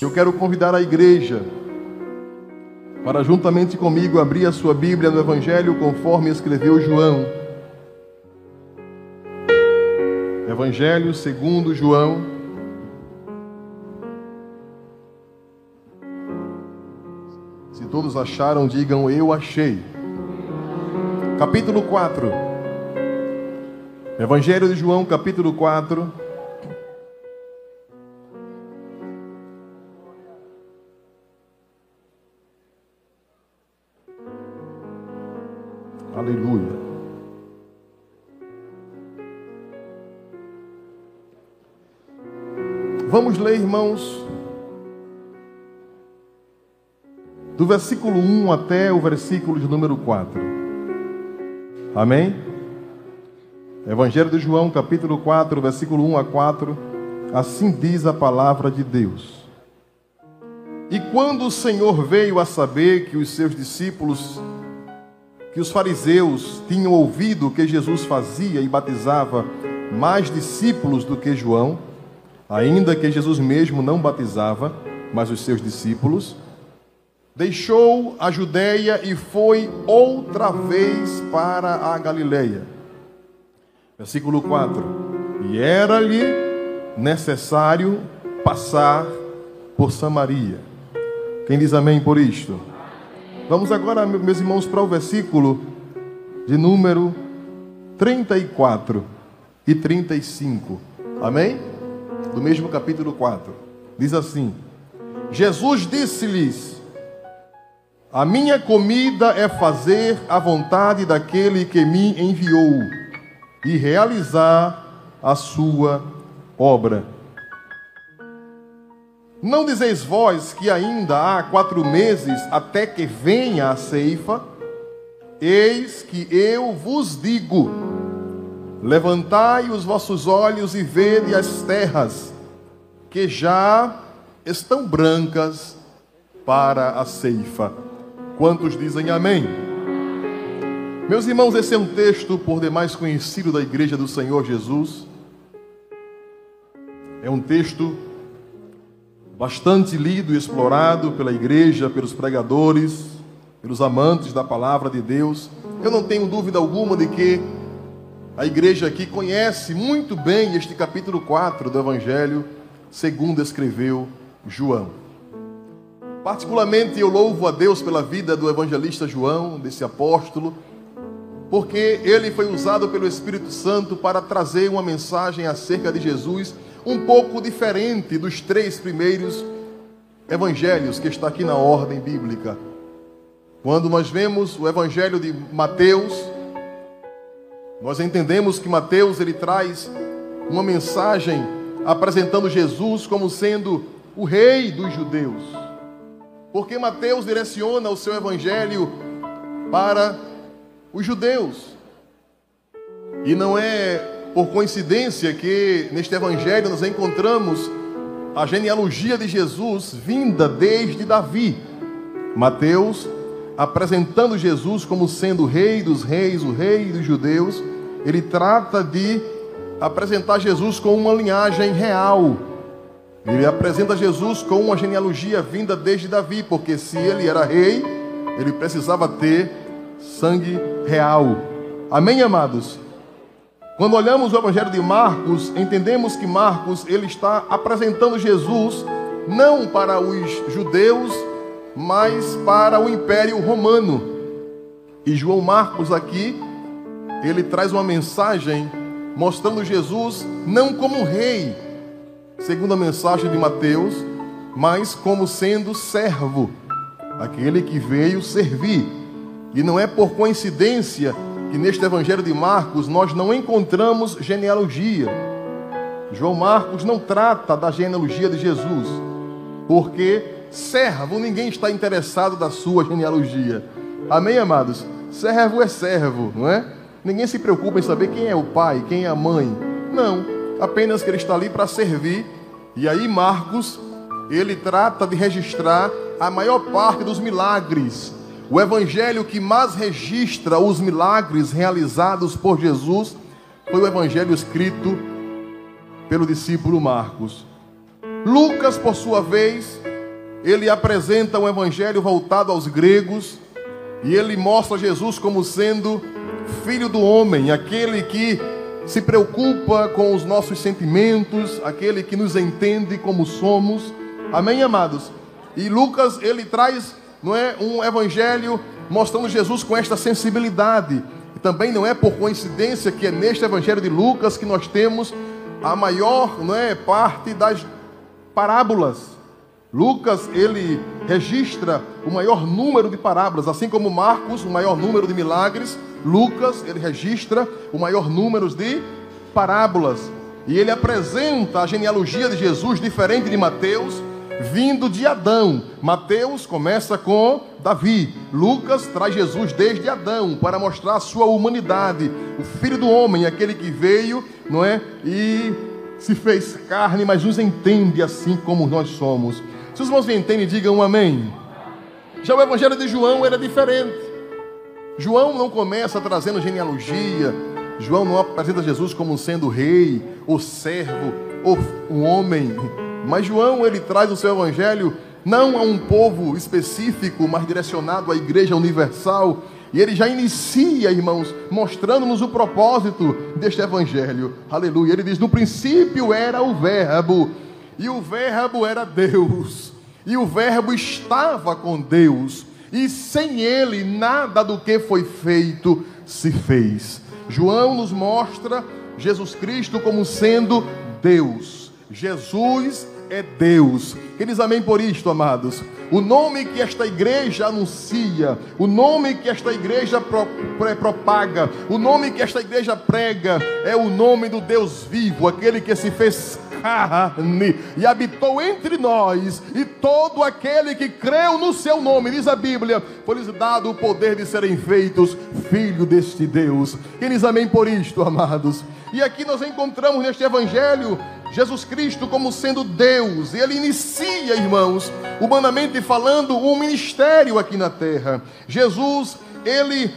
Eu quero convidar a igreja para, juntamente comigo, abrir a sua Bíblia no Evangelho conforme escreveu João. Evangelho segundo João. Se todos acharam, digam eu achei. Capítulo 4. Evangelho de João, capítulo 4. Aleluia. Vamos ler, irmãos, do versículo 1 até o versículo de número 4. Amém? Evangelho de João, capítulo 4, versículo 1 a 4. Assim diz a palavra de Deus. E quando o Senhor veio a saber que os seus discípulos, que os fariseus tinham ouvido que Jesus fazia e batizava mais discípulos do que João, ainda que Jesus mesmo não batizava, mas os seus discípulos, deixou a Judéia e foi outra vez para a Galileia. Versículo 4: E era-lhe necessário passar por Samaria. Quem diz amém por isto? Vamos agora, meus irmãos, para o versículo de número 34 e 35. Amém? Do mesmo capítulo 4. Diz assim: Jesus disse-lhes: A minha comida é fazer a vontade daquele que me enviou e realizar a sua obra. Não dizeis vós que ainda há quatro meses até que venha a ceifa? Eis que eu vos digo: levantai os vossos olhos e vede as terras, que já estão brancas para a ceifa. Quantos dizem amém? Meus irmãos, esse é um texto por demais conhecido da Igreja do Senhor Jesus. É um texto bastante lido e explorado pela igreja, pelos pregadores, pelos amantes da palavra de Deus. Eu não tenho dúvida alguma de que a igreja aqui conhece muito bem este capítulo 4 do Evangelho, segundo escreveu João. Particularmente eu louvo a Deus pela vida do evangelista João, desse apóstolo, porque ele foi usado pelo Espírito Santo para trazer uma mensagem acerca de Jesus um pouco diferente dos três primeiros evangelhos que está aqui na ordem bíblica. Quando nós vemos o evangelho de Mateus, nós entendemos que Mateus ele traz uma mensagem apresentando Jesus como sendo o rei dos judeus. Porque Mateus direciona o seu evangelho para os judeus. E não é por coincidência que neste evangelho nós encontramos a genealogia de Jesus vinda desde Davi. Mateus apresentando Jesus como sendo o rei dos reis, o rei dos judeus, ele trata de apresentar Jesus com uma linhagem real. Ele apresenta Jesus com uma genealogia vinda desde Davi, porque se ele era rei, ele precisava ter sangue real. Amém, amados? Quando olhamos o Evangelho de Marcos, entendemos que Marcos ele está apresentando Jesus não para os judeus, mas para o Império Romano. E João Marcos aqui, ele traz uma mensagem mostrando Jesus não como rei, segundo a mensagem de Mateus, mas como sendo servo, aquele que veio servir. E não é por coincidência que neste Evangelho de Marcos nós não encontramos genealogia. João Marcos não trata da genealogia de Jesus, porque servo, ninguém está interessado da sua genealogia. Amém, amados? Servo é servo, não é? Ninguém se preocupa em saber quem é o pai, quem é a mãe. Não, apenas que ele está ali para servir. E aí Marcos, ele trata de registrar a maior parte dos milagres o evangelho que mais registra os milagres realizados por Jesus foi o evangelho escrito pelo discípulo Marcos. Lucas, por sua vez, ele apresenta um evangelho voltado aos gregos e ele mostra Jesus como sendo filho do homem, aquele que se preocupa com os nossos sentimentos, aquele que nos entende como somos. Amém, amados? E Lucas, ele traz, não é, um evangelho mostrando Jesus com esta sensibilidade. E também não é por coincidência que é neste evangelho de Lucas que nós temos a maior, não é, parte das parábolas. Lucas, ele registra o maior número de parábolas, assim como Marcos, o maior número de milagres, Lucas, ele registra o maior número de parábolas. E ele apresenta a genealogia de Jesus diferente de Mateus, vindo de Adão. Mateus começa com Davi. Lucas traz Jesus desde Adão para mostrar a sua humanidade, o filho do homem, aquele que veio, não é? E se fez carne, mas nos entende assim como nós somos. Se os irmãos me entendem, digam um amém. Já o evangelho de João era diferente. João não começa trazendo genealogia. João não apresenta Jesus como sendo rei, ou servo, ou um homem. Mas João ele traz o seu evangelho não a um povo específico, mas direcionado à igreja universal. E ele já inicia, irmãos, mostrando-nos o propósito deste evangelho. Aleluia. Ele diz: No princípio era o Verbo, e o Verbo era Deus, e o Verbo estava com Deus e sem ele nada do que foi feito se fez. João nos mostra Jesus Cristo como sendo Deus. Jesus é Deus. Eles amém por isto, amados. O nome que esta igreja anuncia, o nome que esta igreja pro, propaga, o nome que esta igreja prega é o nome do Deus vivo, aquele que se fez carne e habitou entre nós, e todo aquele que creu no seu nome, diz a Bíblia, foi-lhes dado o poder de serem feitos filho deste Deus. Eles amém por isto, amados. E aqui nós encontramos neste evangelho Jesus Cristo como sendo Deus, e ele inicia, irmãos, humanamente falando, um ministério aqui na terra. Jesus, ele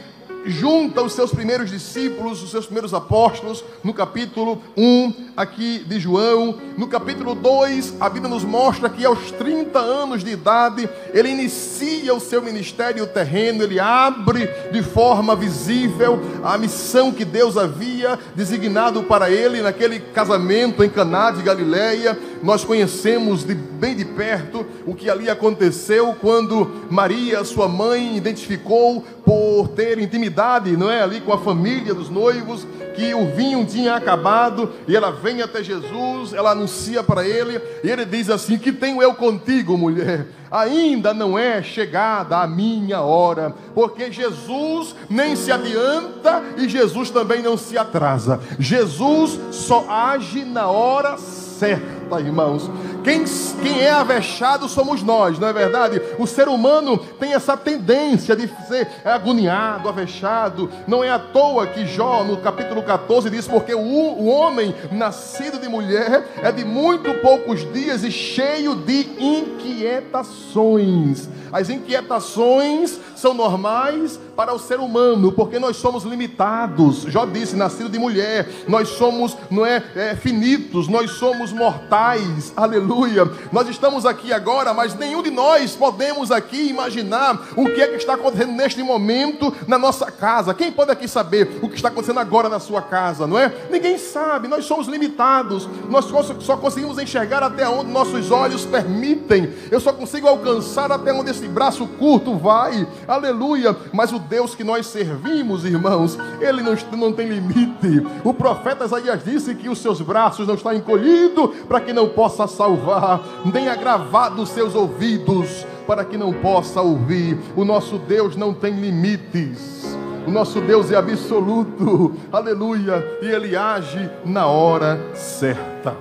junta os seus primeiros discípulos, os seus primeiros apóstolos, no capítulo 1 aqui de João. No capítulo 2, a Bíblia nos mostra que aos 30 anos de idade, ele inicia o seu ministério terreno, ele abre de forma visível a missão que Deus havia designado para ele naquele casamento em Caná de Galileia. Nós conhecemos de bem de perto o que ali aconteceu quando Maria, sua mãe, identificou por ter intimidade, não é, ali com a família dos noivos, que o vinho tinha acabado, e ela vem até Jesus, ela anuncia para ele, e ele diz assim: "Que tenho eu contigo, mulher? Ainda não é chegada a minha hora, porque Jesus nem se adianta e Jesus também não se atrasa. Jesus só age na hora certa." irmãos. Quem, quem é avexado somos nós, não é verdade? O ser humano tem essa tendência de ser agoniado, avexado. Não é à toa que Jó, no capítulo 14, diz: Porque o, o homem nascido de mulher é de muito poucos dias e cheio de inquietações. As inquietações são normais para o ser humano, porque nós somos limitados. Jó disse, nascido de mulher, nós somos, não é, é finitos, nós somos mortais. Aleluia. Nós estamos aqui agora, mas nenhum de nós podemos aqui imaginar o que é que está acontecendo neste momento na nossa casa. Quem pode aqui saber o que está acontecendo agora na sua casa, não é? Ninguém sabe. Nós somos limitados. Nós só conseguimos enxergar até onde nossos olhos permitem. Eu só consigo alcançar até onde esse braço curto vai. Aleluia. Mas o Deus que nós servimos, irmãos, ele não, não tem limite. O profeta Isaías disse que os seus braços não estão encolhidos para que não possa salvar, nem agravado os seus ouvidos para que não possa ouvir. O nosso Deus não tem limites. O nosso Deus é absoluto, aleluia, e Ele age na hora certa.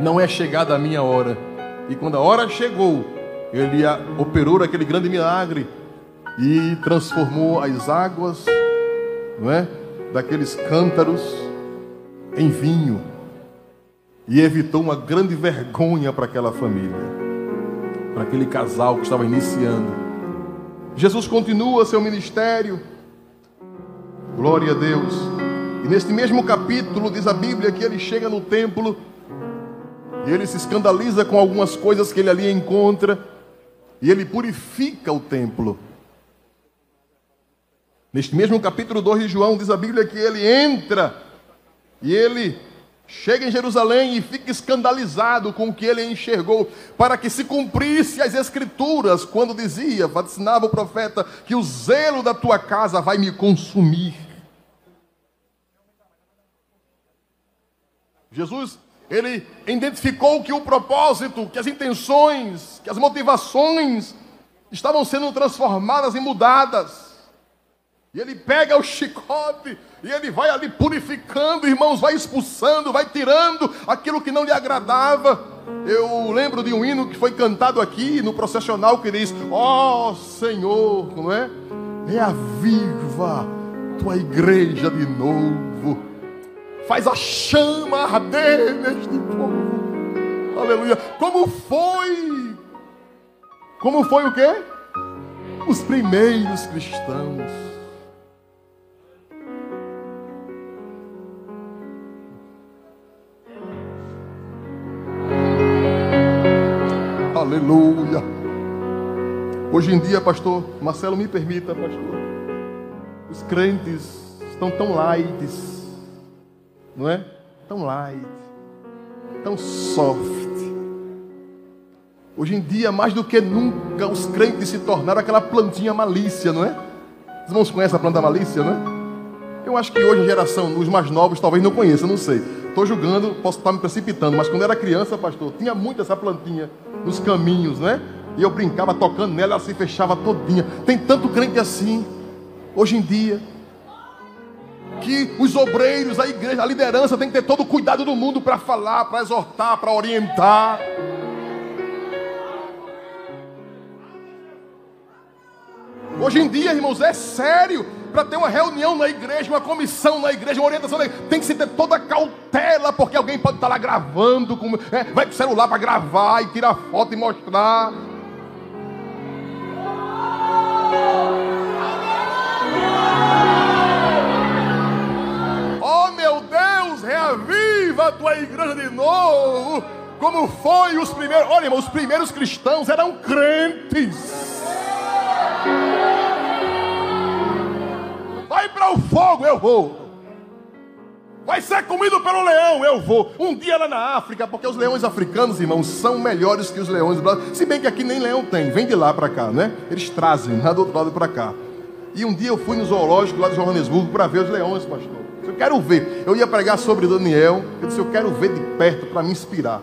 Não é chegada a minha hora, e quando a hora chegou, Ele operou aquele grande milagre e transformou as águas, não é, daqueles cântaros em vinho e evitou uma grande vergonha para aquela família, para aquele casal que estava iniciando. Jesus continua seu ministério. Glória a Deus. E neste mesmo capítulo diz a Bíblia que ele chega no templo E ele se escandaliza com algumas coisas que ele ali encontra. E ele purifica o templo. Neste mesmo capítulo 2 de João, diz a Bíblia que ele entra e ele chega em Jerusalém e fica escandalizado com o que ele enxergou, para que se cumprisse as escrituras, quando dizia, vaticinava o profeta, que o zelo da tua casa vai me consumir. Jesus, ele identificou que o propósito, que as intenções, que as motivações estavam sendo transformadas e mudadas. E ele pega o chicote e ele vai ali purificando, irmãos, vai expulsando, vai tirando aquilo que não lhe agradava. Eu lembro de um hino que foi cantado aqui no processional que diz: Ó oh, Senhor, não é? Reaviva tua igreja de novo. Faz a chama arder neste povo. Aleluia. Como foi? Como foi o quê? Os primeiros cristãos Aleluia. Hoje em dia, pastor, Marcelo, me permita, pastor. Os crentes estão tão light, não é? Tão light, tão soft. Hoje em dia, mais do que nunca, os crentes se tornaram aquela plantinha malícia, não é? Os irmãos conhecem a planta malícia, não é? Eu acho que hoje a geração, os mais novos, talvez não conheçam, não sei. Estou julgando, posso estar me precipitando, mas quando era criança, pastor, tinha muito essa plantinha nos caminhos, né? E eu brincava tocando nela, ela se fechava todinha. Tem tanto crente assim, hoje em dia, que os obreiros, a igreja, a liderança tem que ter todo o cuidado do mundo para falar, para exortar, para orientar. Hoje em dia, irmãos, é sério para ter uma reunião na igreja, uma comissão na igreja, uma orientação na igreja, tem que se ter toda a cautela, porque alguém pode estar lá gravando, com, é, vai com o celular para gravar e tirar foto e mostrar. Reaviva a tua igreja de novo, como foi os primeiros. Olha, irmão, os primeiros cristãos eram crentes. Vai para o fogo, eu vou. Vai ser comido pelo leão, eu vou. Um dia lá na África, porque os leões africanos, irmãos, são melhores que os leões brasileiros. Se bem que aqui nem leão tem, vem de lá para cá, né? Eles trazem lá do outro lado para cá. E um dia eu fui no zoológico lá de Johannesburgo para ver os leões, pastor. Eu quero ver. Eu ia pregar sobre Daniel. Eu disse, eu quero ver de perto para me inspirar.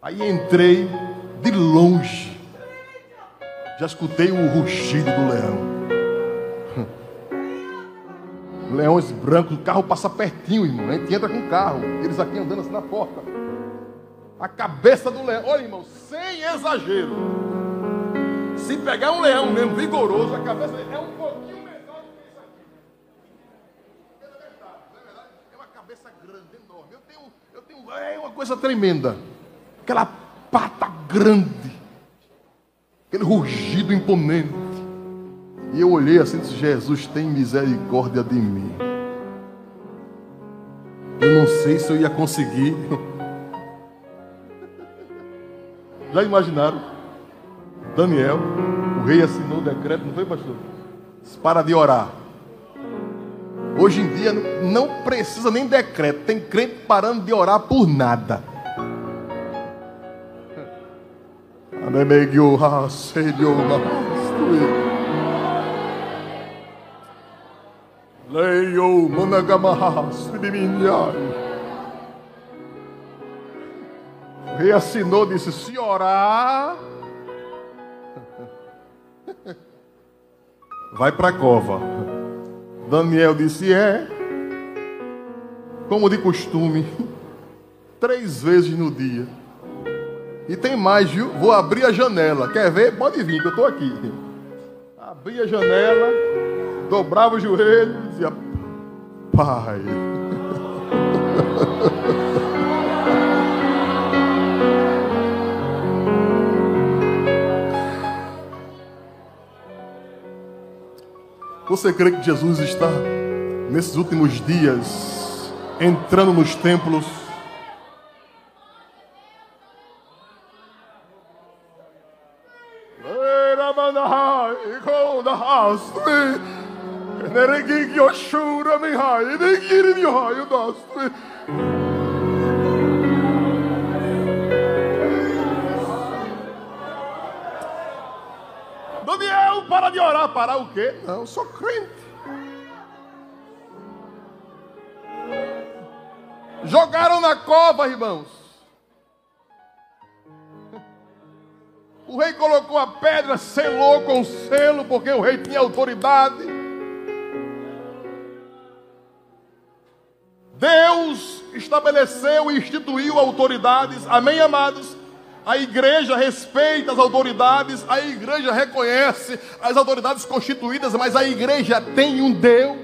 Aí entrei de longe. Já escutei o rugido do leão leões brancos, o carro passa pertinho, irmão. A gente entra com o carro, eles aqui andando assim na porta. A cabeça do leão, olha, irmão, sem exagero. Se pegar um leão mesmo vigoroso, a cabeça é um pouquinho menor do que isso aqui. É verdade, é verdade. É uma cabeça grande, enorme. Eu tenho, eu tenho, é uma coisa tremenda. Aquela pata grande, aquele rugido imponente. E eu olhei assim e disse: Jesus, tem misericórdia de mim. Eu não sei se eu ia conseguir. Já imaginaram? Daniel, o rei assinou o decreto, não foi, pastor? Para de orar. Hoje em dia não precisa nem decreto, tem crente parando de orar por nada. Ah, Leio Managamahas Reassinou, disse: se orar, vai para a cova. Daniel disse: é, como de costume, três vezes no dia. E tem mais, viu? Vou abrir a janela. Quer ver? Pode vir, que eu estou aqui. Abri a janela dobrava o joelho e dizia: Pai. Você crê que Jesus está, nesses últimos dias, entrando nos templos? Daniel, para de orar. Parar o quê? Não, eu sou crente. Jogaram na cova, irmãos. O rei colocou a pedra, selou com selo, porque o rei tinha autoridade. Deus estabeleceu e instituiu autoridades, amém, amados? A igreja respeita as autoridades, a igreja reconhece as autoridades constituídas, mas a igreja tem um Deus.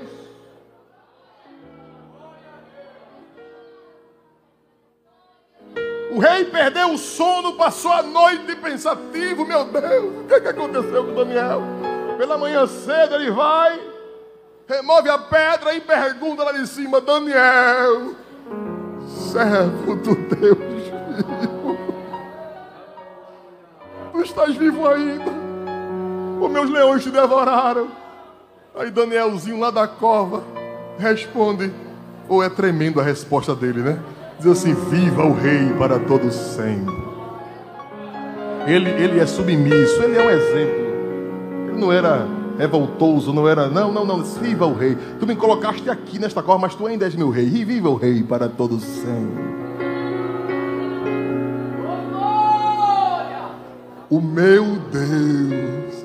O rei perdeu o sono, passou a noite pensativo. Meu Deus, o que, é que aconteceu com Daniel? Pela manhã cedo ele vai, remove a pedra e pergunta lá de cima: Daniel, servo do Deus vivo, estás vivo ainda? Os meus leões te devoraram. Aí Danielzinho lá da cova responde, ou é tremendo a resposta dele, né? Diz assim: Viva o Rei para todos sempre. Ele, ele é submisso, ele é um exemplo. Ele não era revoltoso, não era. Não, não, não. Viva o Rei. Tu me colocaste aqui nesta cor, mas tu ainda és meu Rei. E viva o Rei para todos sempre. O meu Deus.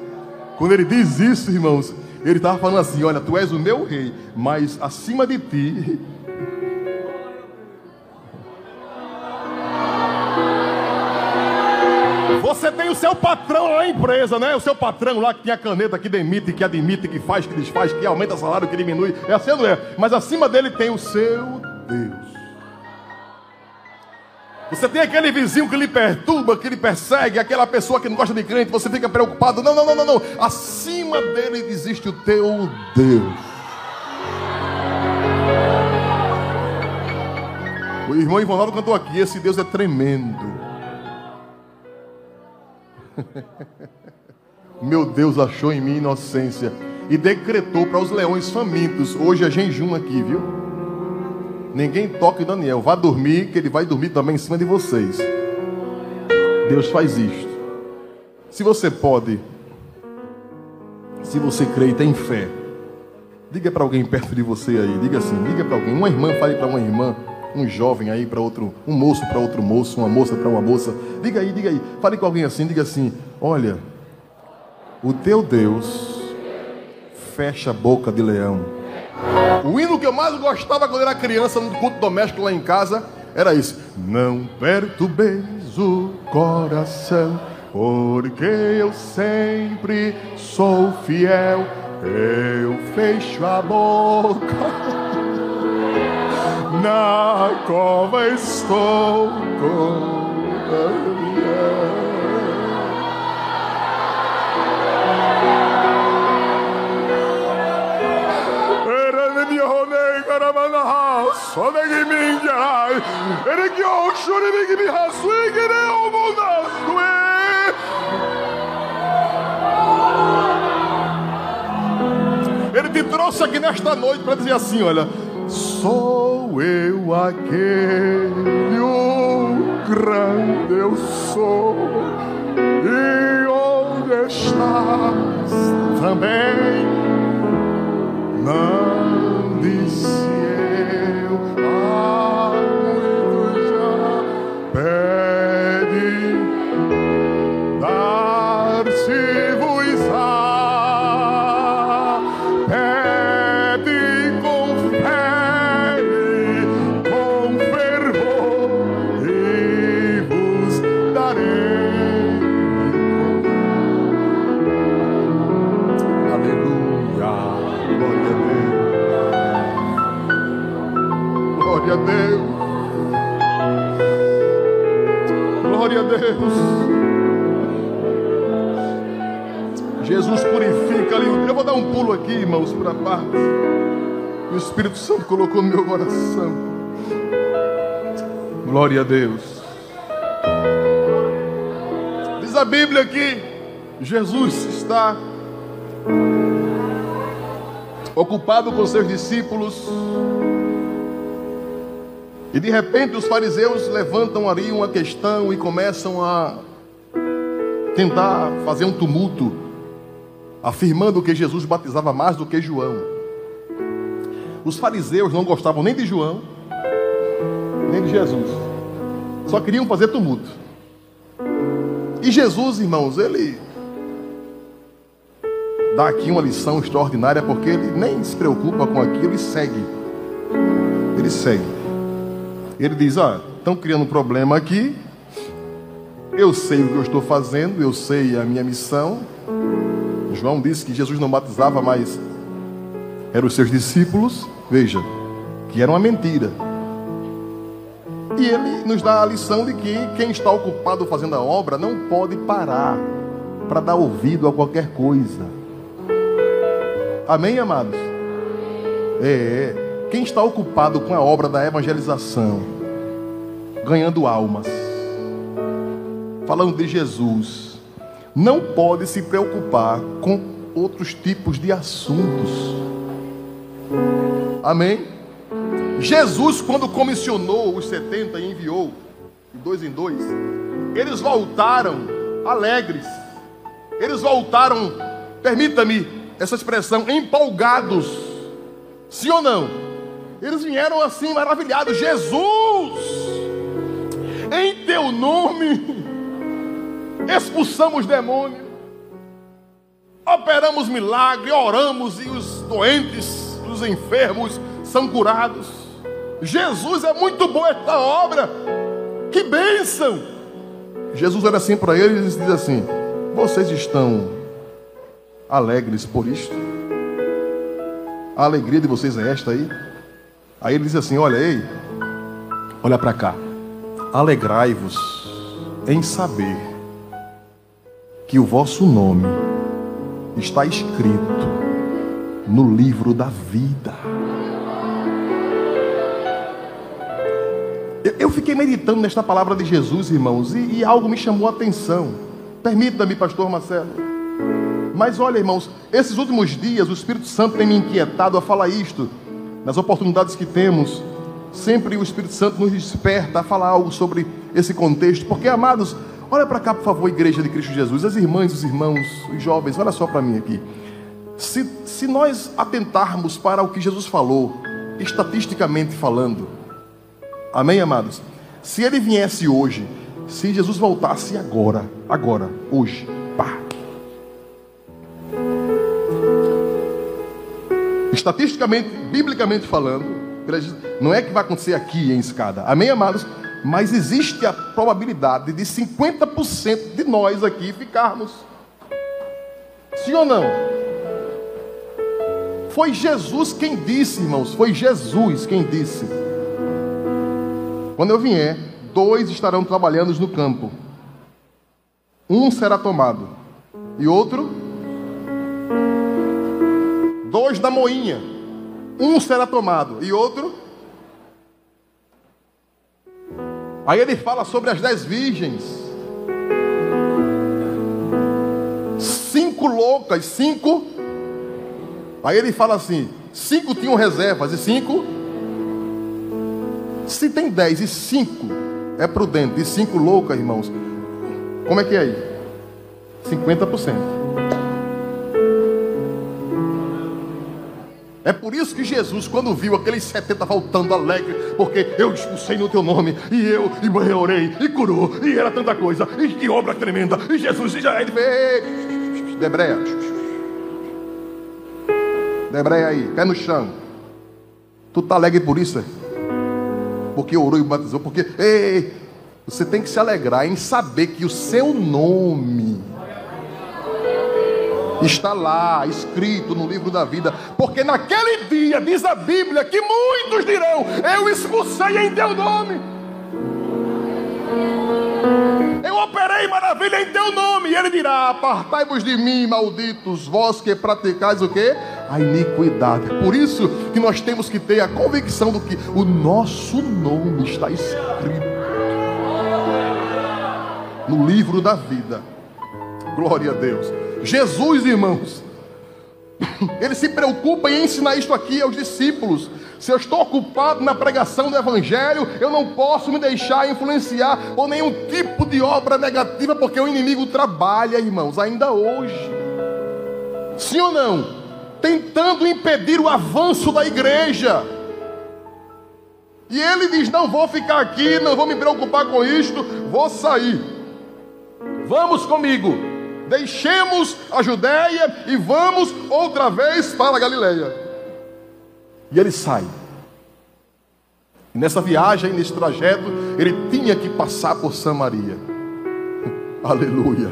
Quando ele diz isso, irmãos, ele estava falando assim: Olha, tu és o meu Rei, mas acima de ti Você tem o seu patrão lá na empresa, né? O seu patrão lá que tem a caneta que demite, que admite, que faz, que desfaz, que aumenta salário, que diminui. É assim, não é? Mas acima dele tem o seu Deus. Você tem aquele vizinho que lhe perturba, que lhe persegue, aquela pessoa que não gosta de crente, você fica preocupado. Não, não, não, não, não. Acima dele existe o teu Deus. O irmão Ivonaldo cantou aqui, esse Deus é tremendo. Meu Deus achou em mim inocência e decretou para os leões famintos. Hoje é jejum aqui, viu? Ninguém toque Daniel. Vá dormir, que ele vai dormir também em cima de vocês. Deus faz isto. Se você pode, se você crê e tem fé, diga para alguém perto de você aí. Diga assim, diga para alguém. Uma irmã fale para uma irmã um jovem aí para outro, um moço para outro moço, uma moça para uma moça. Diga aí, diga aí. Fale com alguém assim, diga assim: Olha, o teu Deus fecha a boca de leão. O hino que eu mais gostava quando era criança no culto doméstico lá em casa era isso: Não perturbeis o coração, porque eu sempre sou fiel. Eu fecho a boca. na cova estou com Ele te trouxe aqui nesta noite para dizer assim: olha, Sou eu aquele, o grande eu sou. E onde estás também? Não disse Jesus purifica ali. Eu vou dar um pulo aqui, irmãos, para. E o Espírito Santo colocou no meu coração. Glória a Deus. Diz a Bíblia aqui Jesus está ocupado com seus discípulos. E de repente os fariseus levantam ali uma questão e começam a tentar fazer um tumulto, afirmando que Jesus batizava mais do que João. Os fariseus não gostavam nem de João, nem de Jesus. Só queriam fazer tumulto. E Jesus, irmãos, ele dá aqui uma lição extraordinária, porque ele nem se preocupa com aquilo e segue. Ele segue. Ele diz: Ó, estão criando um problema aqui. Eu sei o que eu estou fazendo, eu sei a minha missão. João disse que Jesus não batizava, mas eram os seus discípulos. Veja, que era uma mentira. E ele nos dá a lição de que quem está ocupado fazendo a obra não pode parar para dar ouvido a qualquer coisa. Amém, amados? É, é. Quem está ocupado com a obra da evangelização, ganhando almas, falando de Jesus, não pode se preocupar com outros tipos de assuntos. Amém? Jesus, quando comissionou os 70 e enviou, de dois em dois, eles voltaram alegres. Eles voltaram, permita-me, essa expressão, empolgados. Sim ou não? Eles vieram assim maravilhados. Jesus, em teu nome, expulsamos demônios, operamos milagre, oramos e os doentes, os enfermos são curados. Jesus é muito bom esta obra. Que bênção! Jesus olha assim para eles e diz assim: Vocês estão alegres por isto? A alegria de vocês é esta aí? Aí ele diz assim: Olha, ei, olha para cá. Alegrai-vos em saber que o vosso nome está escrito no livro da vida. Eu fiquei meditando nesta palavra de Jesus, irmãos, e, e algo me chamou a atenção. Permita-me, pastor Marcelo. Mas olha, irmãos, esses últimos dias o Espírito Santo tem me inquietado a falar isto. Nas oportunidades que temos, sempre o Espírito Santo nos desperta a falar algo sobre esse contexto. Porque, amados, olha para cá, por favor, Igreja de Cristo Jesus, as irmãs, os irmãos, os jovens, olha só para mim aqui. Se, se nós atentarmos para o que Jesus falou, estatisticamente falando, amém, amados? Se ele viesse hoje, se Jesus voltasse agora, agora, hoje, estatisticamente, biblicamente falando, não é que vai acontecer aqui em escada, amém, amados? Mas existe a probabilidade de 50% de nós aqui ficarmos. Sim ou não? Foi Jesus quem disse, irmãos, foi Jesus quem disse. Quando eu vier, dois estarão trabalhando no campo. Um será tomado e outro dois da moinha. Um será tomado e outro. Aí ele fala sobre as dez virgens. Cinco loucas, cinco. Aí ele fala assim: cinco tinham reservas e cinco. Se tem dez e cinco é prudente, e cinco loucas, irmãos, como é que é aí? 50%. É por isso que Jesus, quando viu aqueles 70 voltando alegre, porque eu expulsei no teu nome, e eu, e orei, e curou, e era tanta coisa, e que obra tremenda, e Jesus já ele fez. Debreia. Debreia aí, pé no chão. Tu tá alegre por isso? Porque orou e batizou, porque ei, você tem que se alegrar em saber que o seu nome está lá escrito no livro da vida, porque naquele dia diz a Bíblia que muitos dirão: Eu expulsei em teu nome. Eu operei maravilha em teu nome. E ele dirá: Apartai-vos de mim, malditos, vós que praticais o que? A iniquidade. Por isso que nós temos que ter a convicção do que o nosso nome está escrito no livro da vida. Glória a Deus. Jesus, irmãos, ele se preocupa em ensinar isto aqui aos discípulos. Se eu estou ocupado na pregação do Evangelho, eu não posso me deixar influenciar por nenhum tipo de obra negativa, porque o inimigo trabalha, irmãos, ainda hoje. Sim ou não? Tentando impedir o avanço da igreja. E ele diz: Não vou ficar aqui, não vou me preocupar com isto, vou sair. Vamos comigo. Deixemos a Judéia e vamos outra vez para a Galileia. E ele sai. Nessa viagem, nesse trajeto, ele tinha que passar por Samaria. Aleluia.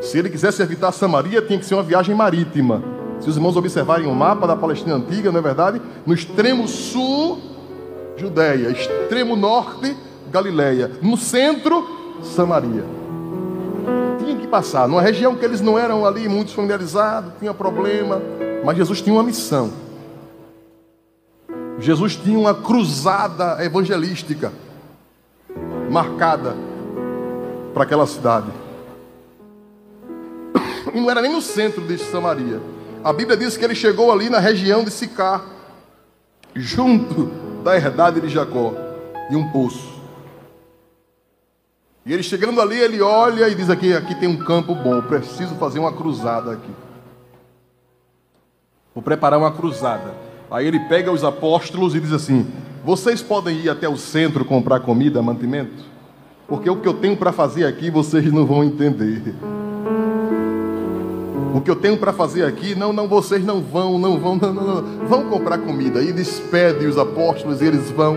Se ele quisesse evitar Samaria, tinha que ser uma viagem marítima. Se os irmãos observarem o mapa da Palestina antiga, não é verdade? No extremo sul, Judéia, extremo norte, Galileia, no centro, Samaria. Tinha que passar, numa região que eles não eram ali muito familiarizados, tinha problema, mas Jesus tinha uma missão. Jesus tinha uma cruzada evangelística marcada para aquela cidade. E não era nem no centro de Samaria. A Bíblia diz que ele chegou ali na região de Sicar, junto da herdade de Jacó, e um poço. E ele chegando ali, ele olha e diz aqui, aqui tem um campo bom, preciso fazer uma cruzada aqui. Vou preparar uma cruzada. Aí ele pega os apóstolos e diz assim: Vocês podem ir até o centro comprar comida, mantimento? Porque o que eu tenho para fazer aqui vocês não vão entender. O que eu tenho para fazer aqui, não, não, vocês não vão, não vão, não, não, não. Vão comprar comida. E despede os apóstolos e eles vão.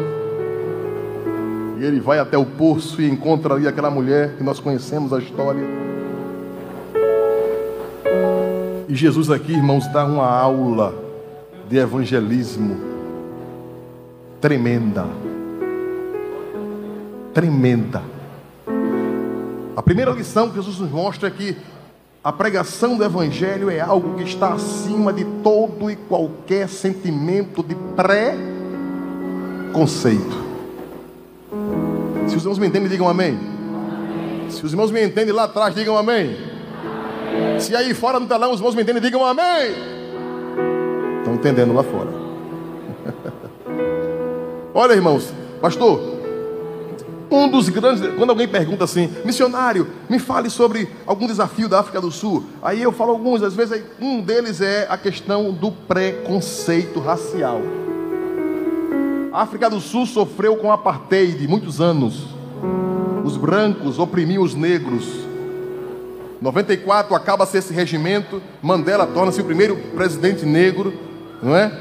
E ele vai até o poço e encontra ali aquela mulher que nós conhecemos a história. E Jesus aqui, irmãos, dá uma aula de evangelismo tremenda. Tremenda. A primeira lição que Jesus nos mostra é que a pregação do Evangelho é algo que está acima de todo e qualquer sentimento de pré-conceito. Se os irmãos me entendem, digam amém. Se os irmãos me entendem lá atrás, digam amém. Se aí fora no telão os irmãos me entendem, digam amém. Estão entendendo lá fora. Olha, irmãos, pastor, um dos grandes. Quando alguém pergunta assim, missionário, me fale sobre algum desafio da África do Sul. Aí eu falo alguns, às vezes um deles é a questão do preconceito racial. A África do Sul sofreu com apartheid muitos anos. Os brancos oprimiam os negros. 94 acaba-se esse regimento. Mandela torna-se o primeiro presidente negro não é?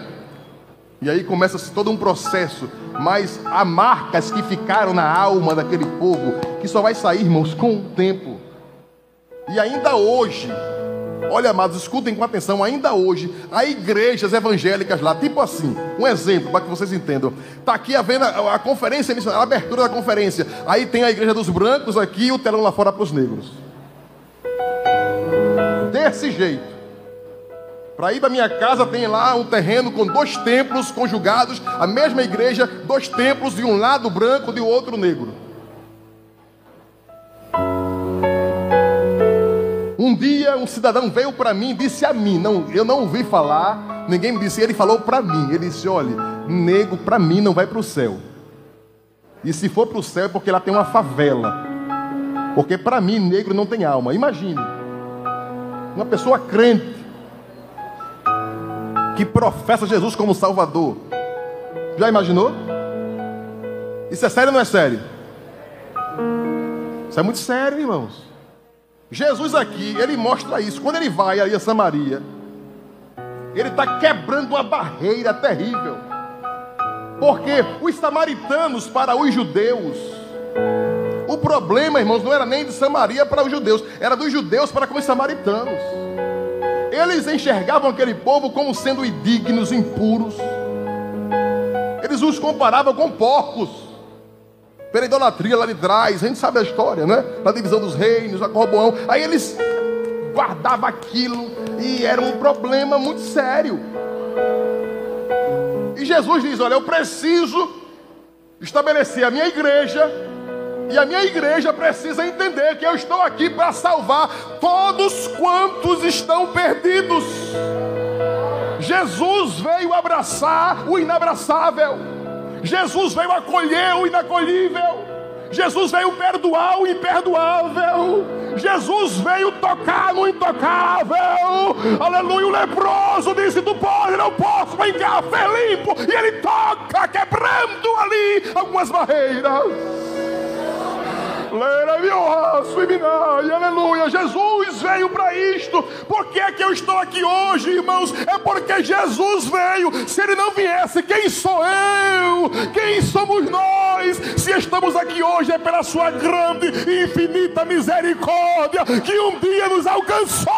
E aí começa-se todo um processo, mas há marcas que ficaram na alma daquele povo, que só vai sair, irmãos, com o tempo. E ainda hoje, olha, amados, escutem com atenção, ainda hoje, há igrejas evangélicas lá, tipo assim, um exemplo para que vocês entendam. Está aqui havendo a, a conferência missionária, a abertura da conferência. Aí tem a igreja dos brancos aqui e o telão lá fora para os negros. Desse jeito. Para ir para minha casa tem lá um terreno com dois templos conjugados, a mesma igreja, dois templos, de um lado branco, de outro negro. Um dia um cidadão veio para mim e disse a mim, não, eu não ouvi falar, ninguém me disse, ele falou para mim, ele disse, olha, negro para mim não vai para o céu. E se for para o céu é porque lá tem uma favela. Porque para mim negro não tem alma. Imagine, uma pessoa crente, que professa Jesus como Salvador. Já imaginou? Isso é sério ou não é sério? Isso é muito sério, irmãos. Jesus aqui, ele mostra isso. Quando ele vai aí a Samaria, ele está quebrando uma barreira terrível. Porque os samaritanos para os judeus, o problema, irmãos, não era nem de Samaria para os judeus, era dos judeus para com os samaritanos. Eles enxergavam aquele povo como sendo indignos, impuros. Eles os comparavam com porcos. Pela idolatria lá de trás, a gente sabe a história, né? Na divisão dos reinos, a Corboão. Aí eles guardavam aquilo e era um problema muito sério. E Jesus diz: Olha, eu preciso estabelecer a minha igreja E a minha igreja precisa entender que eu estou aqui para salvar todos quantos estão perdidos. Jesus veio abraçar o inabraçável. Jesus veio acolher o inacolhível. Jesus veio perdoar o imperdoável. Jesus veio tocar no intocável. Aleluia. O leproso disse: Tu pode, não posso, vem cá, limpo. E ele toca, quebrando ali algumas barreiras. Aleluia. Jesus veio para isto. Por que é que eu estou aqui hoje, irmãos? É porque Jesus veio. Se ele não viesse, quem sou eu? Quem somos nós? Se estamos aqui hoje é pela sua grande e infinita misericórdia que um dia nos alcançou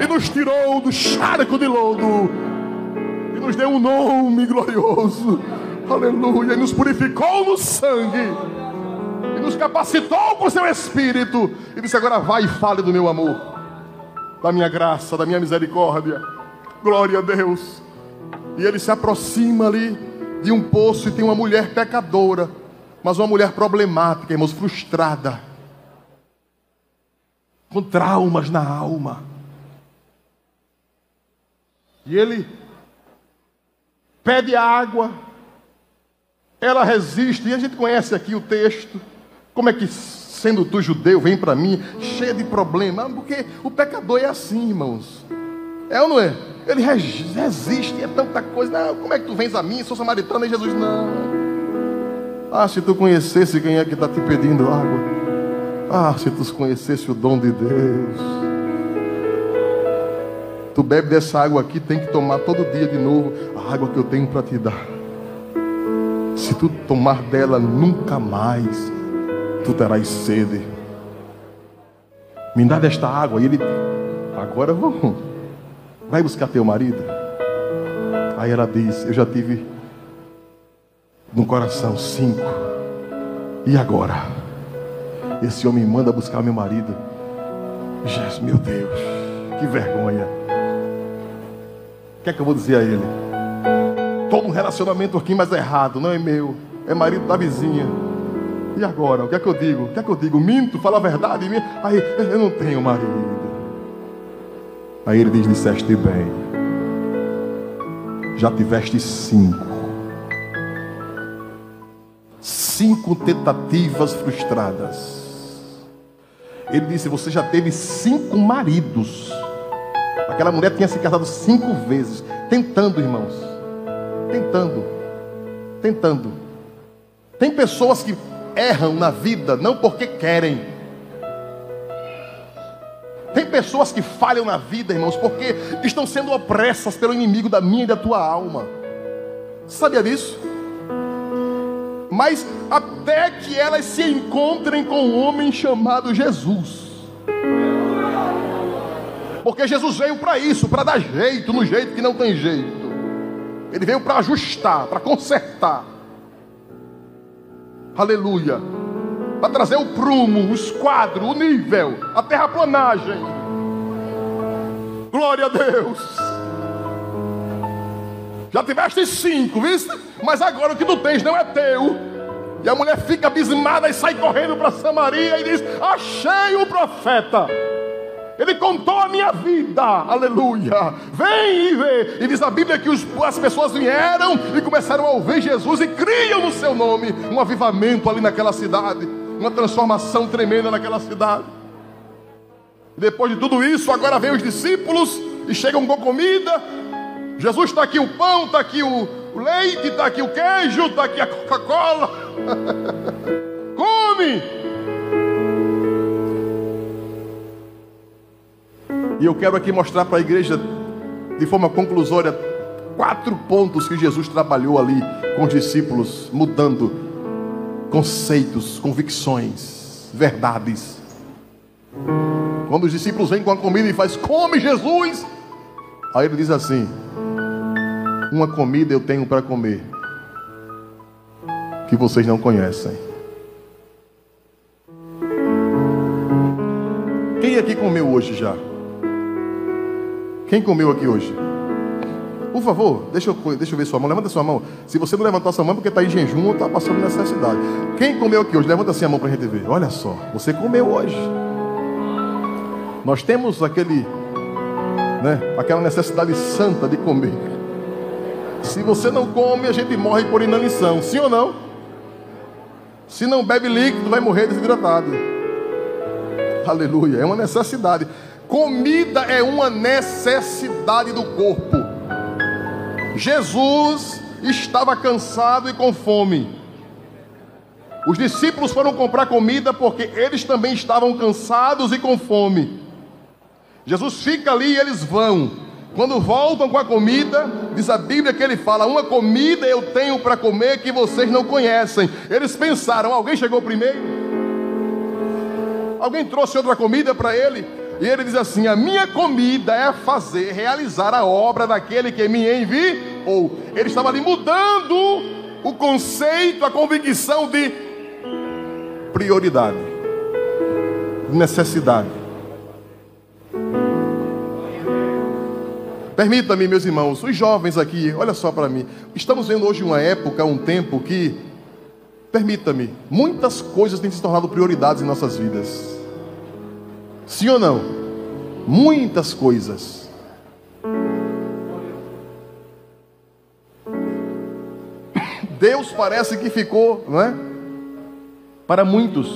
e nos tirou do charco de lodo e nos deu um nome glorioso. Aleluia, e nos purificou no sangue e nos capacitou com seu espírito e disse: Agora vai e fale do meu amor, da minha graça, da minha misericórdia. Glória a Deus. E ele se aproxima ali de um poço e tem uma mulher pecadora, mas uma mulher problemática, irmãos, frustrada, com traumas na alma. E ele pede água, ela resiste, e a gente conhece aqui o texto. Como é que, sendo tu judeu, vem para mim cheio de problema? Porque o pecador é assim, irmãos. É ou não é? Ele resiste, é tanta coisa. Não, como é que tu vens a mim? Sou samaritano e Jesus, não. Ah, se tu conhecesse quem é que está te pedindo água. Ah, se tu conhecesse o dom de Deus. Tu bebe dessa água aqui, tem que tomar todo dia de novo a água que eu tenho para te dar. Se tu tomar dela nunca mais tu terás sede. Me dá desta água. E ele, agora vamos, vai buscar teu marido. Aí ela diz: Eu já tive no coração cinco. E agora? Esse homem manda buscar meu marido. Jesus, meu Deus, que vergonha. O que é que eu vou dizer a ele? Todo um relacionamento aqui, mas é errado, não é meu. É marido da vizinha. E agora? O que é que eu digo? O que é que eu digo? Minto? Falo a verdade? Aí eu não tenho marido. Aí ele diz: Disseste bem. Já tiveste cinco. Cinco tentativas frustradas. Ele disse: Você já teve cinco maridos. Aquela mulher tinha se casado cinco vezes. Tentando, irmãos. Tentando. Tentando. Tem pessoas que erram na vida não porque querem. Tem pessoas que falham na vida, irmãos, porque estão sendo opressas pelo inimigo da minha e da tua alma. Sabia disso? Mas até que elas se encontrem com um homem chamado Jesus. Porque Jesus veio para isso, para dar jeito no jeito que não tem jeito. Ele veio para ajustar, para consertar. Aleluia. Para trazer o prumo, o esquadro, o nível, a terraplanagem. Glória a Deus. Já tiveste cinco, viste? Mas agora o que tu tens não é teu. E a mulher fica abismada e sai correndo para Samaria e diz: Achei o profeta. Ele contou a minha vida, aleluia. Vem e vê. E diz a Bíblia que os, as pessoas vieram e começaram a ouvir Jesus e criam no seu nome. Um avivamento ali naquela cidade, uma transformação tremenda naquela cidade. Depois de tudo isso, agora vem os discípulos e chegam com comida. Jesus está aqui o pão, está aqui o, o leite, está aqui o queijo, está aqui a Coca-Cola. Come! E eu quero aqui mostrar para a igreja, de forma conclusória, quatro pontos que Jesus trabalhou ali com os discípulos, mudando conceitos, convicções, verdades. Quando os discípulos vêm com a comida e faz, come Jesus, aí ele diz assim: uma comida eu tenho para comer que vocês não conhecem. Quem aqui comeu hoje já? Quem comeu aqui hoje? Por favor, deixa eu, deixa eu ver sua mão. Levanta sua mão. Se você não levantar sua mão, porque está em jejum ou está passando necessidade. Quem comeu aqui hoje? Levanta assim a mão para a gente ver. Olha só, você comeu hoje. Nós temos aquele, né, aquela necessidade santa de comer. Se você não come, a gente morre por inanição. Sim ou não? Se não bebe líquido, vai morrer desidratado. Aleluia. É uma necessidade. Comida é uma necessidade do corpo. Jesus estava cansado e com fome. Os discípulos foram comprar comida porque eles também estavam cansados e com fome. Jesus fica ali e eles vão. Quando voltam com a comida, diz a Bíblia que ele fala: Uma comida eu tenho para comer que vocês não conhecem. Eles pensaram: Alguém chegou primeiro? Alguém trouxe outra comida para ele? E ele diz assim: A minha comida é fazer, realizar a obra daquele que me enviou. Ele estava ali mudando o conceito, a convicção de prioridade, necessidade. Permita-me, meus irmãos, os jovens aqui, olha só para mim. Estamos vendo hoje uma época, um tempo que, permita-me, muitas coisas têm se tornado prioridades em nossas vidas. Sim ou não? Muitas coisas. Deus parece que ficou, não é? Para muitos.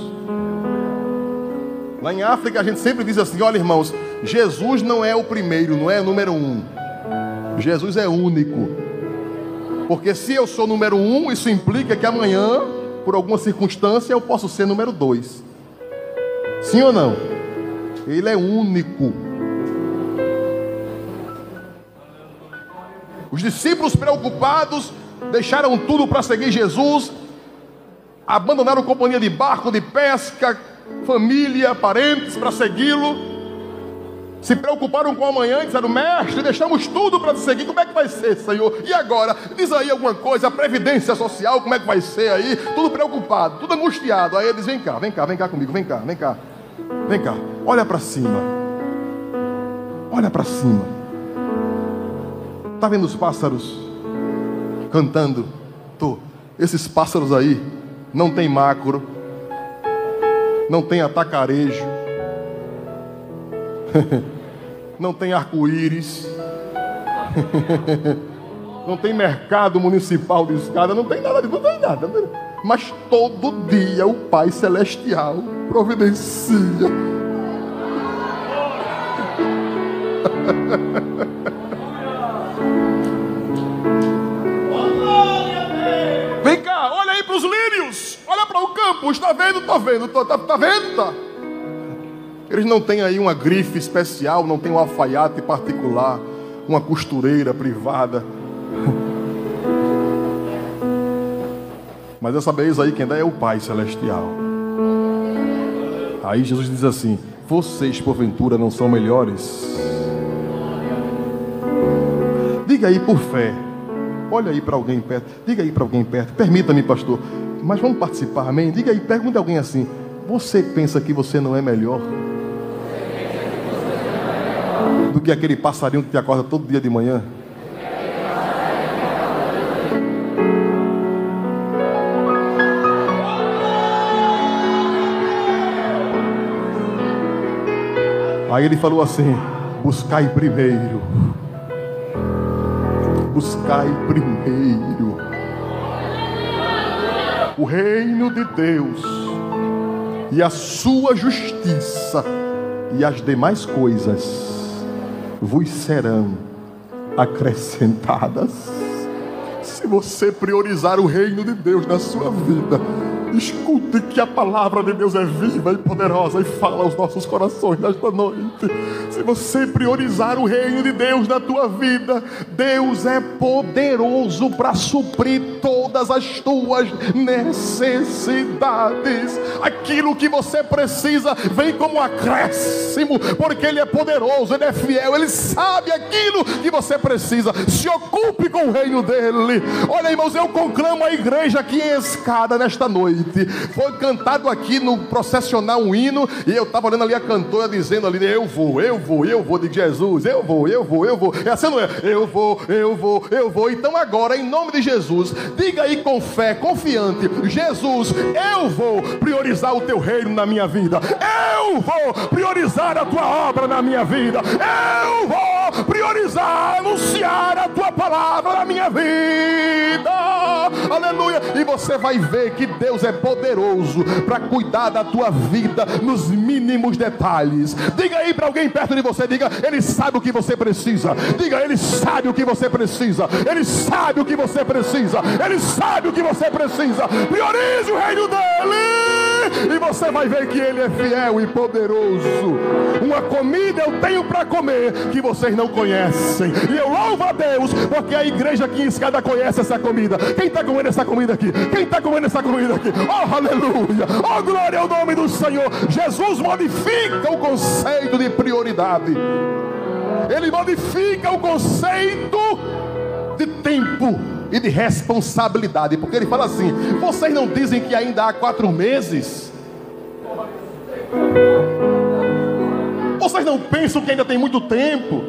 Lá em África a gente sempre diz assim: olha irmãos, Jesus não é o primeiro, não é o número um. Jesus é único. Porque se eu sou número um, isso implica que amanhã, por alguma circunstância, eu posso ser número dois. Sim ou não? Ele é único. Os discípulos preocupados deixaram tudo para seguir Jesus, abandonaram companhia de barco, de pesca, família, parentes para segui-lo. Se preocuparam com amanhã e disseram: Mestre, deixamos tudo para te seguir. Como é que vai ser, Senhor? E agora? Diz aí alguma coisa, a previdência social, como é que vai ser aí? Tudo preocupado, tudo angustiado. Aí eles: Vem cá, vem cá, vem cá comigo, vem cá, vem cá. Vem cá, olha para cima. Olha para cima. Tá vendo os pássaros cantando? Tô. Esses pássaros aí não tem macro, não tem atacarejo, não tem arco-íris, não tem mercado municipal de escada, não tem nada, não tem nada. Tem... Mas todo dia o Pai Celestial providencia. Vem cá, olha aí para os lírios, olha para o campo, está vendo? Está vendo? Está tá vendo? Tá. Eles não têm aí uma grife especial, não tem um alfaiate particular, uma costureira privada. Mas essa beleza aí quem dá é o Pai Celestial. Aí Jesus diz assim: Vocês porventura não são melhores? Diga aí por fé. Olha aí para alguém perto. Diga aí para alguém perto. Permita-me, pastor. Mas vamos participar, amém? Diga aí, pergunte alguém assim: Você pensa que você não é melhor? Do que aquele passarinho que te acorda todo dia de manhã? Aí ele falou assim: buscai primeiro, buscai primeiro o reino de Deus e a sua justiça, e as demais coisas vos serão acrescentadas. Se você priorizar o reino de Deus na sua vida, Escute que a palavra de Deus é viva e poderosa e fala aos nossos corações nesta noite. Se você priorizar o reino de Deus na tua vida, Deus é poderoso para suprir todas as tuas necessidades. Aquilo que você precisa vem como acréscimo, porque Ele é poderoso, Ele é fiel, Ele sabe aquilo que você precisa. Se ocupe com o reino dele. Olha, irmãos, eu conclamo a igreja aqui em escada nesta noite Foi cantado aqui no processional um hino, e eu estava olhando ali a cantora dizendo ali: Eu vou, eu vou, eu vou, de Jesus, eu vou, eu vou, eu vou. É assim, não é? Eu vou, eu vou, eu vou. Então agora, em nome de Jesus, diga aí com fé, confiante: Jesus, eu vou priorizar o teu reino na minha vida, eu vou priorizar a tua obra na minha vida, eu vou priorizar, anunciar a tua palavra na minha vida. Aleluia. E você vai ver que Deus é poderoso para cuidar da tua vida nos mínimos detalhes. Diga aí para alguém perto de você, diga, ele sabe o que você precisa. Diga, ele sabe o que você precisa. Ele sabe o que você precisa. Ele sabe o que você precisa. Priorize o reino dele. E você vai ver que ele é fiel e poderoso. Uma comida eu tenho para comer que vocês não conhecem. E eu louvo a Deus, porque a igreja aqui em escada conhece essa comida. Quem está comendo essa comida aqui? Quem está comendo essa comida aqui? Oh, aleluia! Oh, glória ao nome do Senhor. Jesus modifica o conceito de prioridade. Ele modifica o conceito de tempo e de responsabilidade, porque ele fala assim: vocês não dizem que ainda há quatro meses? Vocês não pensam que ainda tem muito tempo?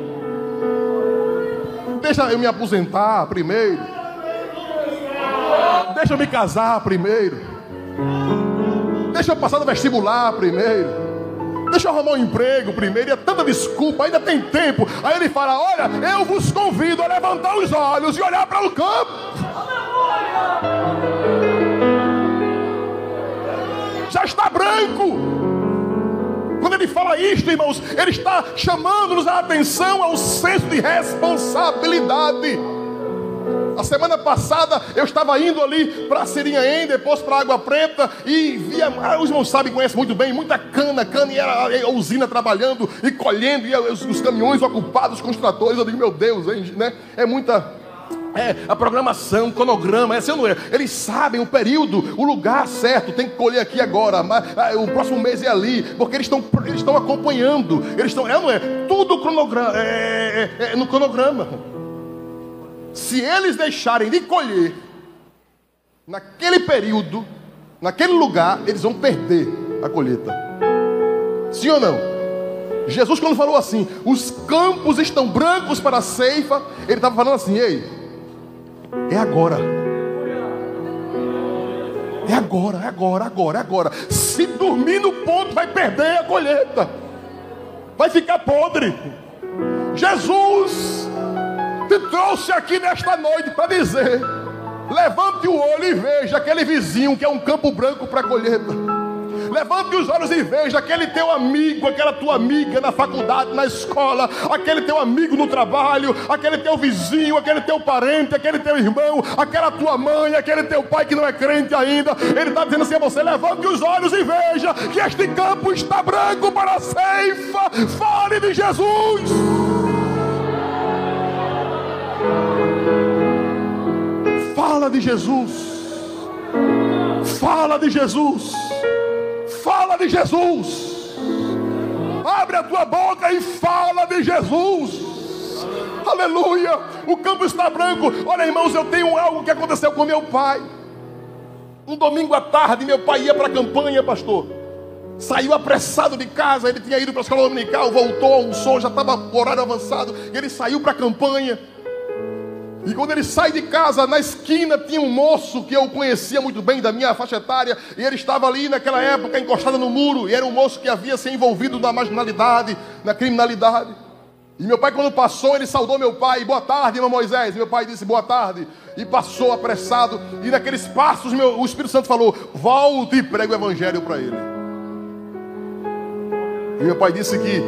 Deixa eu me aposentar primeiro. Deixa eu me casar primeiro. Deixa eu passar no vestibular primeiro. Deixa eu arrumar um emprego primeiro. E é tanta desculpa, ainda tem tempo. Aí ele fala: Olha, eu vos convido a levantar os olhos e olhar para o campo. Já está branco. Quando ele fala isto, irmãos, ele está chamando-nos a atenção ao senso de responsabilidade. A semana passada eu estava indo ali para Serinhaém, depois para Água Preta e via, ah, os irmãos sabem, conhecem muito bem, muita cana, cana e era a usina trabalhando e colhendo, e os, os caminhões ocupados com os tratores. Eu digo, meu Deus, hein, né? é muita é, a programação, o cronograma, é assim ou não é? Eles sabem o período, o lugar certo, tem que colher aqui agora, mas, ah, o próximo mês é ali, porque eles estão eles estão acompanhando, eles estão, é não é? Tudo cronograma, é, é, é no cronograma. Se eles deixarem de colher naquele período, naquele lugar, eles vão perder a colheita. Sim ou não? Jesus, quando falou assim, os campos estão brancos para a ceifa, ele estava falando assim, ei, é agora. É agora, é agora, agora, é agora. Se dormir no ponto, vai perder a colheita. Vai ficar podre. Jesus te trouxe aqui nesta noite para dizer: levante o olho e veja aquele vizinho que é um campo branco para colheita. Levante os olhos e veja aquele teu amigo, aquela tua amiga na faculdade, na escola, aquele teu amigo no trabalho, aquele teu vizinho, aquele teu parente, aquele teu irmão, aquela tua mãe, aquele teu pai que não é crente ainda. Ele está dizendo assim a você: levante os olhos e veja que este campo está branco para a ceifa. Fale de Jesus. Fala de Jesus. Fala de Jesus. Fala de Jesus. Abre a tua boca e fala de Jesus. Aleluia. O campo está branco. Olha, irmãos, eu tenho algo que aconteceu com meu pai. Um domingo à tarde, meu pai ia para a campanha, pastor. Saiu apressado de casa, ele tinha ido para a escola dominical, voltou, almoçou, já estava horário avançado. Ele saiu para a campanha. E quando ele sai de casa, na esquina tinha um moço que eu conhecia muito bem da minha faixa etária, e ele estava ali naquela época encostado no muro, e era um moço que havia se envolvido na marginalidade, na criminalidade. E meu pai, quando passou, ele saudou meu pai, boa tarde, irmão Moisés. Meu pai disse boa tarde, e passou apressado, e naqueles passos meu, o Espírito Santo falou: volte e prega o evangelho para ele. E meu pai disse que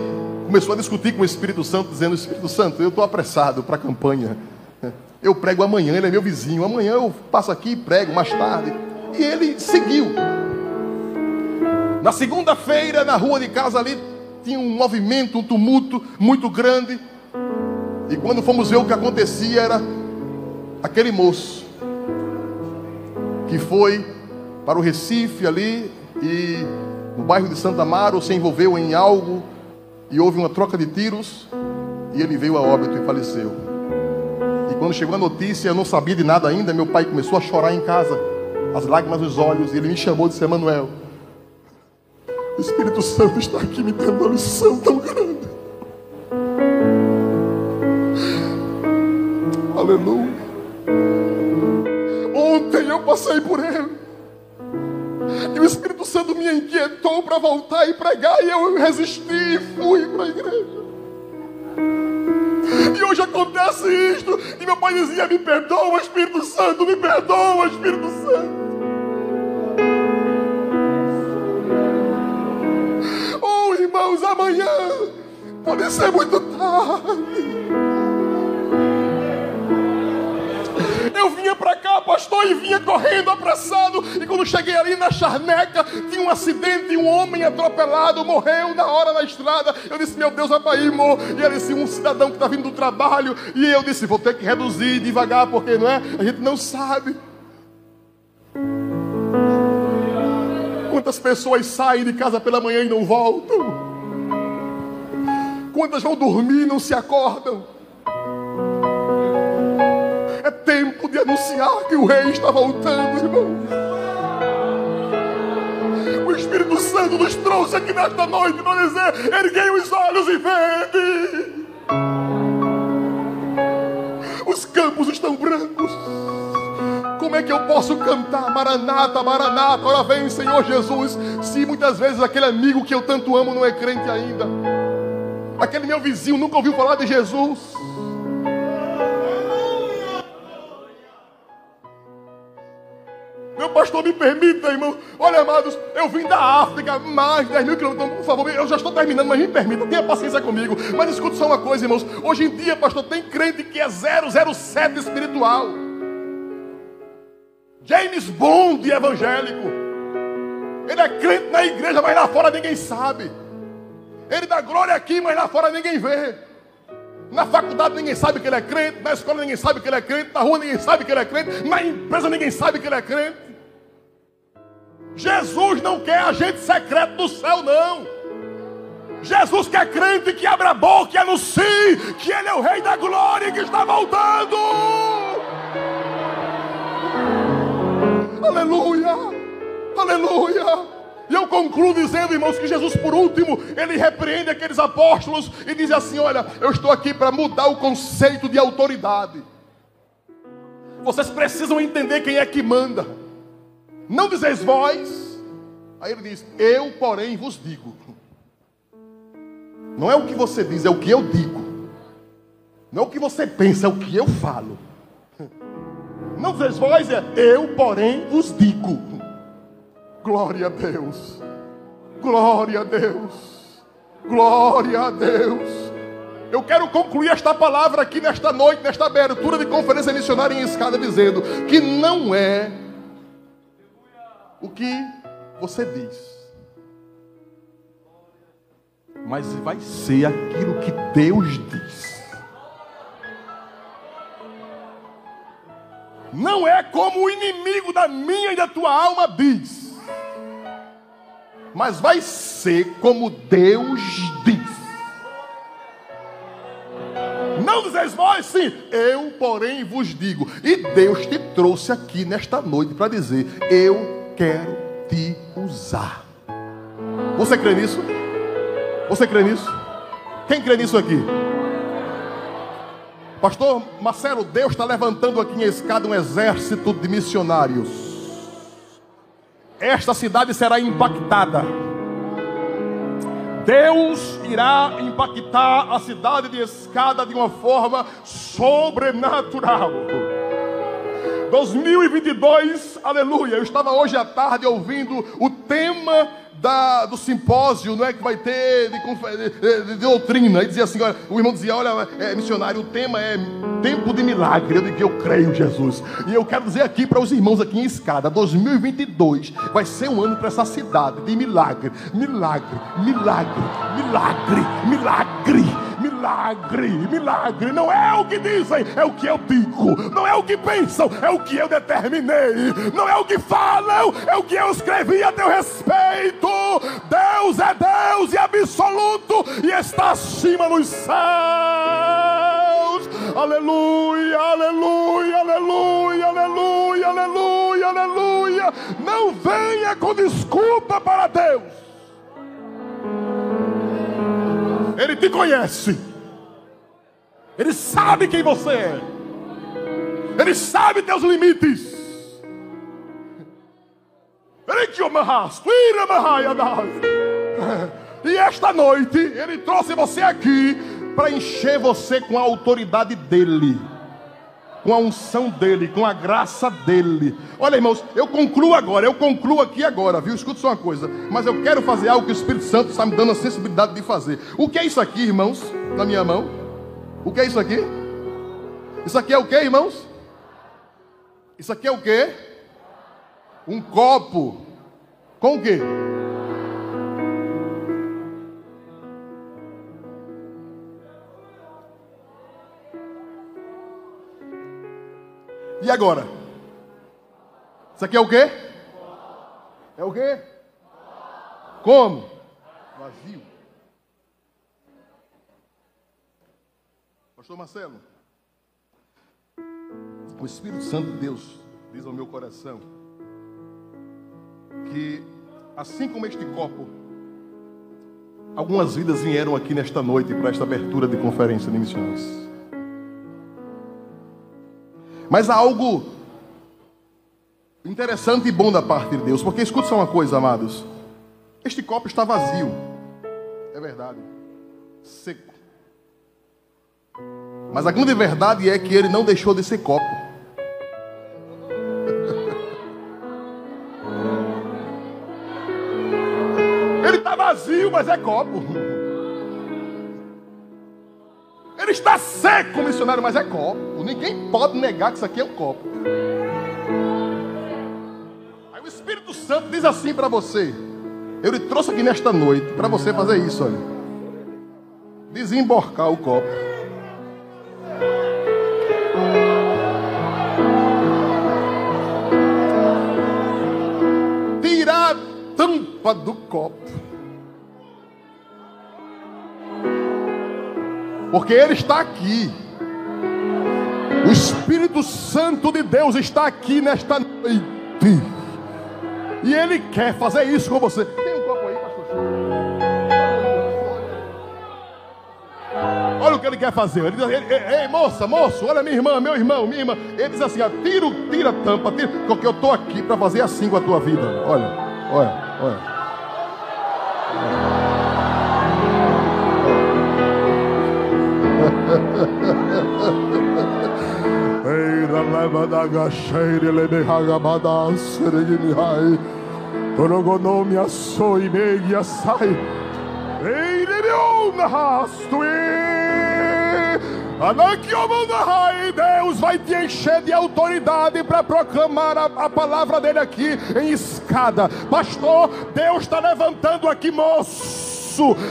começou a discutir com o Espírito Santo, dizendo: Espírito Santo, eu estou apressado para a campanha. Eu prego amanhã, ele é meu vizinho. Amanhã eu passo aqui e prego mais tarde. E ele seguiu. Na segunda-feira, na rua de casa ali, tinha um movimento, um tumulto muito grande. E quando fomos ver o que acontecia, era aquele moço que foi para o Recife ali e no bairro de Santa Amaro se envolveu em algo e houve uma troca de tiros e ele veio a óbito e faleceu. Quando chegou a notícia, eu não sabia de nada ainda. Meu pai começou a chorar em casa, as lágrimas nos olhos, e ele me chamou e disse: Emanuel, o Espírito Santo está aqui me dando uma lição tão grande. Aleluia. Ontem eu passei por ele. E o Espírito Santo me inquietou para voltar e pregar. E eu resisti e fui para a igreja. Hoje acontece isto. E meu pai dizia: Me perdoa, Espírito Santo, me perdoa, Espírito Santo. Oh, irmãos, amanhã pode ser muito tarde. Eu vinha para cá, pastor, e vinha correndo apressado. E quando cheguei ali na charneca, tinha um acidente, um homem atropelado, morreu na hora na estrada. Eu disse, meu Deus, vai para aí, irmão. E ele disse, um cidadão que está vindo do trabalho. E eu disse, vou ter que reduzir devagar, porque não é? A gente não sabe. Quantas pessoas saem de casa pela manhã e não voltam? Quantas vão dormir e não se acordam? É tempo de anunciar que o rei está voltando, irmão. O Espírito Santo nos trouxe aqui nesta noite para dizer: erguei os olhos e vede. Os campos estão brancos. Como é que eu posso cantar Maranata, Maranata, ora vem Senhor Jesus, se muitas vezes aquele amigo que eu tanto amo não é crente ainda? Aquele meu vizinho nunca ouviu falar de Jesus. Meu pastor, me permita, irmão. Olha, amados, eu vim da África, mais de 10 mil quilômetros. Então, por favor, eu já estou terminando, mas me permita, tenha paciência comigo. Mas escute só uma coisa, irmãos. Hoje em dia, pastor, tem crente que é 007 espiritual. James Bond evangélico. Ele é crente na igreja, mas lá fora ninguém sabe. Ele dá glória aqui, mas lá fora ninguém vê. Na faculdade ninguém sabe que ele é crente, na escola ninguém sabe que ele é crente, na rua ninguém sabe que ele é crente, na empresa ninguém sabe que ele é crente. Jesus não quer agente secreto do céu, não. Jesus quer crente que abra a boca e anuncie que Ele é o Rei da Glória e que está voltando. Aleluia, aleluia. E eu concluo dizendo, irmãos, que Jesus, por último, ele repreende aqueles apóstolos e diz assim: Olha, eu estou aqui para mudar o conceito de autoridade. Vocês precisam entender quem é que manda. Não dizeis vós. Aí ele diz: Eu, porém, vos digo. Não é o que você diz, é o que eu digo. Não é o que você pensa, é o que eu falo. Não dizeis vós, é eu, porém, vos digo. Glória a Deus. Glória a Deus. Glória a Deus. Eu quero concluir esta palavra aqui nesta noite, nesta abertura de conferência missionária em escada, dizendo que não é o que você diz, mas vai ser aquilo que Deus diz. Não é como o inimigo da minha e da tua alma diz, mas vai ser como Deus diz. Não dizeis vós, sim, eu, porém, vos digo. E Deus te trouxe aqui nesta noite para dizer: Eu quero te usar. Você crê nisso? Você crê nisso? Quem crê nisso aqui? Pastor Marcelo, Deus está levantando aqui em escada um exército de missionários. Esta cidade será impactada. Deus irá impactar a cidade de escada de uma forma sobrenatural. 2022, aleluia. Eu estava hoje à tarde ouvindo o tema da, do simpósio, não é que vai ter de, de, de, doutrina. E dizia assim, olha, o irmão dizia, olha, é, missionário, o tema é tempo de milagre. Eu digo, eu creio, Jesus. E eu quero dizer aqui para os irmãos aqui em escada, 2022 vai ser um ano para essa cidade de milagre, milagre, milagre, milagre, milagre milagre, milagre. Não é o que dizem, é o que eu digo. Não é o que pensam, é o que eu determinei. Não é o que falam, é o que eu escrevi a teu respeito. Deus é Deus e absoluto e está acima nos céus. Aleluia, aleluia, aleluia, aleluia, aleluia. aleluia. Não venha com desculpa para Deus. Ele te conhece. Ele sabe quem você é. Ele sabe teus limites. E esta noite ele trouxe você aqui para encher você com a autoridade dele, com a unção dele, com a graça dele. Olha, irmãos, eu concluo agora, eu concluo aqui agora, viu? Escuta só uma coisa, mas eu quero fazer algo que o Espírito Santo está me dando a sensibilidade de fazer. O que é isso aqui, irmãos? Na minha mão? O que é isso aqui? Isso aqui é o que, irmãos? Isso aqui é o que? Um copo. Com o quê? E agora? Isso aqui é o quê? É o quê? Como? Vazio. Pastor Marcelo, o Espírito Santo de Deus diz ao meu coração que, assim como este copo, algumas vidas vieram aqui nesta noite para esta abertura de conferência de missões. Mas há algo interessante e bom da parte de Deus, porque escuta só uma coisa, amados: este copo está vazio, é verdade, seco. Mas a grande verdade é que ele não deixou de ser copo. Ele está vazio, mas é copo. Ele está seco, missionário, mas é copo. Ninguém pode negar que isso aqui é um copo. Aí o Espírito Santo diz assim para você: Eu lhe trouxe aqui nesta noite para você fazer isso, olha. Desemborcar o copo. Do copo. Porque Ele está aqui. O Espírito Santo de Deus está aqui nesta noite. E Ele quer fazer isso com você. Tem um copo aí, pastor? Olha o que Ele quer fazer. Ele diz, ei, moça, moço, olha minha irmã, meu irmão, minha irmã. Ele diz assim: tira, tira a tampa, tira, porque eu estou aqui para fazer assim com a tua vida. Olha, olha, olha. Deus vai te encher de autoridade para proclamar a, a, palavra dele aqui em escada. Pastor, Deus está levantando aqui, moço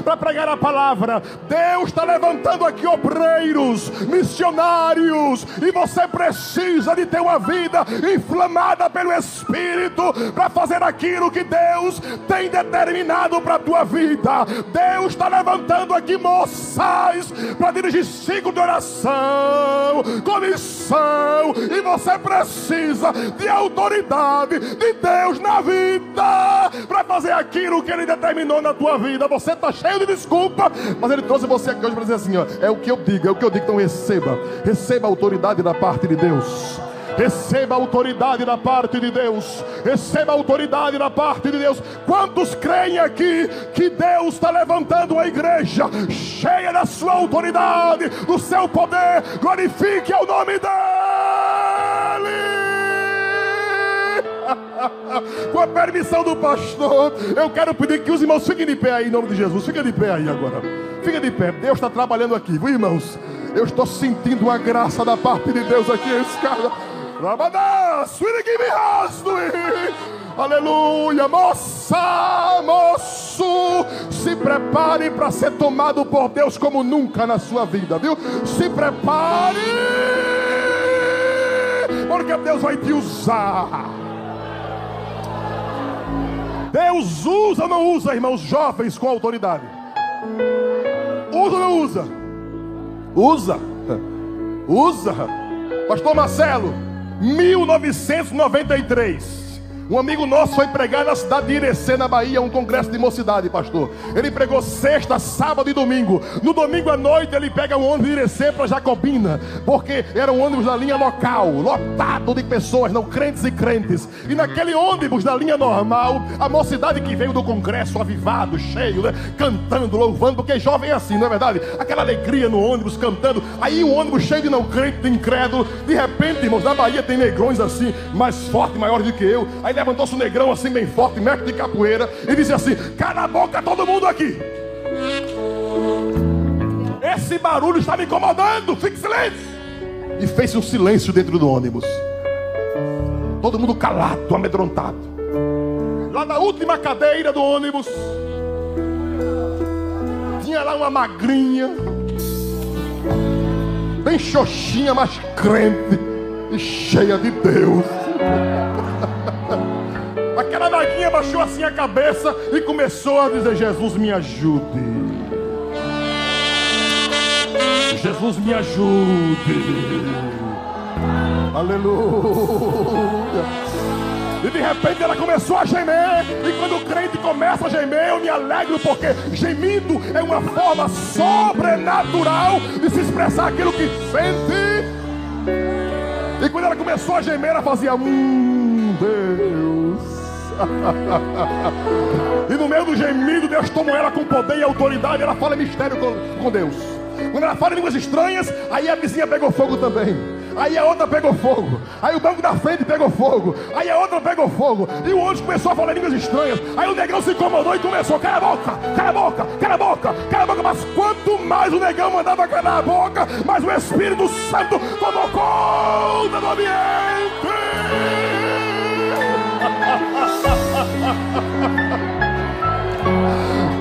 para pregar a palavra. Deus está levantando aqui obreiros, missionários, e você precisa de ter uma vida inflamada pelo Espírito para fazer aquilo que Deus tem determinado para a tua vida. Deus está levantando aqui moças para dirigir ciclo de oração, comissão, e você precisa de autoridade de Deus na vida para fazer aquilo que Ele determinou na tua vida. Você está cheio de desculpa, mas Ele trouxe você aqui hoje para dizer assim: ó, é o que eu digo, é o que eu digo, então receba, receba a autoridade da parte de Deus. Receba a autoridade da parte de Deus. Receba a autoridade da parte de Deus. Quantos creem aqui que Deus está levantando uma igreja cheia da sua autoridade, do seu poder? Glorifique o nome dEle. Com a permissão do pastor, eu quero pedir que os irmãos fiquem de pé aí em nome de Jesus. Fiquem de pé aí agora. Fiquem de pé. Deus está trabalhando aqui, viu, irmãos? Eu estou sentindo uma graça da parte de Deus aqui em escada. Aleluia, moça, moço, se prepare para ser tomado por Deus como nunca na sua vida, viu? Se prepare, porque Deus vai te usar. Deus usa ou não usa, irmãos jovens com autoridade? Usa ou não usa? Usa. Usa. Pastor Marcelo, 1993. Um amigo nosso foi pregar na cidade de Irecê, na Bahia, um congresso de mocidade, pastor. Ele pregou sexta, sábado e domingo. No domingo à noite ele pega um ônibus de Irecê para Jacobina, porque era um ônibus da linha local, lotado de pessoas, não crentes e crentes. E naquele ônibus da linha normal, a mocidade que veio do congresso avivado, cheio, né, cantando, louvando, porque jovem é assim, não é verdade? Aquela alegria no ônibus cantando. Aí um ônibus cheio de não crente, de incrédulo. De repente, irmãos, na Bahia tem negrões assim, mais fortes, maiores do que eu. Aí levantou-se um negrão assim, bem forte, mestre de capoeira, e disse assim: Cala a boca, todo mundo aqui. Esse barulho está me incomodando, fique silêncio. E fez um silêncio dentro do ônibus. Todo mundo calado, amedrontado. Lá na última cadeira do ônibus, tinha lá uma magrinha, bem xoxinha, mas crente e cheia de Deus. Aquela baixou assim a cabeça e começou a dizer: Jesus me ajude. Jesus me ajude. Aleluia. E de repente ela começou a gemer. E quando o crente começa a gemer, eu me alegro, porque gemido é uma forma sobrenatural de se expressar aquilo que sente. E quando ela começou a gemer, ela fazia: Hum, Deus. e no meio do gemido, Deus tomou ela com poder e autoridade. Ela fala mistério com, com Deus. Quando ela fala línguas estranhas, aí a vizinha pegou fogo também. Aí a outra pegou fogo. Aí o banco da frente pegou fogo. Aí a outra pegou fogo. E o outro começou a falar línguas estranhas. Aí o negão se incomodou e começou: cala a boca, cala a boca, cala a boca, cala a boca. Mas quanto mais o negão mandava calar a boca, mais o Espírito Santo tomou conta do ambiente.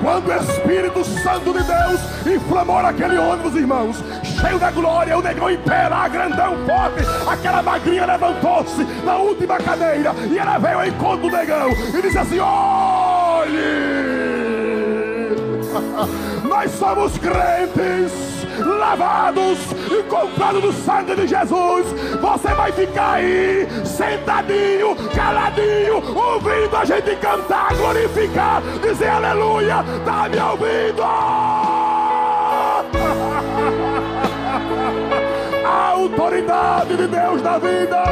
Quando o Espírito Santo de Deus inflamou aquele ônibus, irmãos, cheio da glória, o negão impera, grandão, forte, aquela magrinha levantou-se na última cadeira e ela veio ao encontro do negão e disse assim: olhe, nós somos crentes lavados e comprados no sangue de Jesus. Você vai ficar aí, sentadinho, caladinho, ouvindo a gente cantar, glorificar, dizer aleluia. Tá me ouvindo? A autoridade de Deus na vida.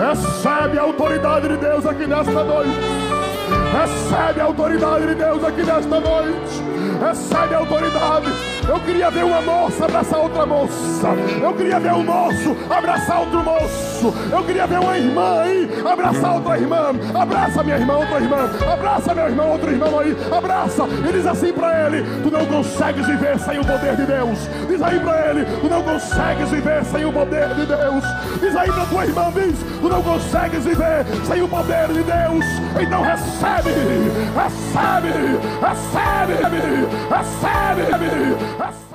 Recebe a autoridade de Deus aqui nesta noite. Recebe a autoridade de Deus aqui nesta noite. Recebe autoridade. Eu queria ver uma moça abraçar outra moça. Eu queria ver um moço abraçar outro moço. Eu queria ver uma irmã aí abraçar outra irmã. Abraça minha irmã, outra irmã. Abraça meu irmão, outro irmão aí. Abraça. E diz assim para ele: Tu não consegues viver sem o poder de Deus. Diz aí para ele: Tu não consegues viver sem o poder de Deus. Diz aí para tua irmã: Diz: Tu não consegues viver sem o poder de Deus. Então recebe, recebe, recebe, recebe. recebe.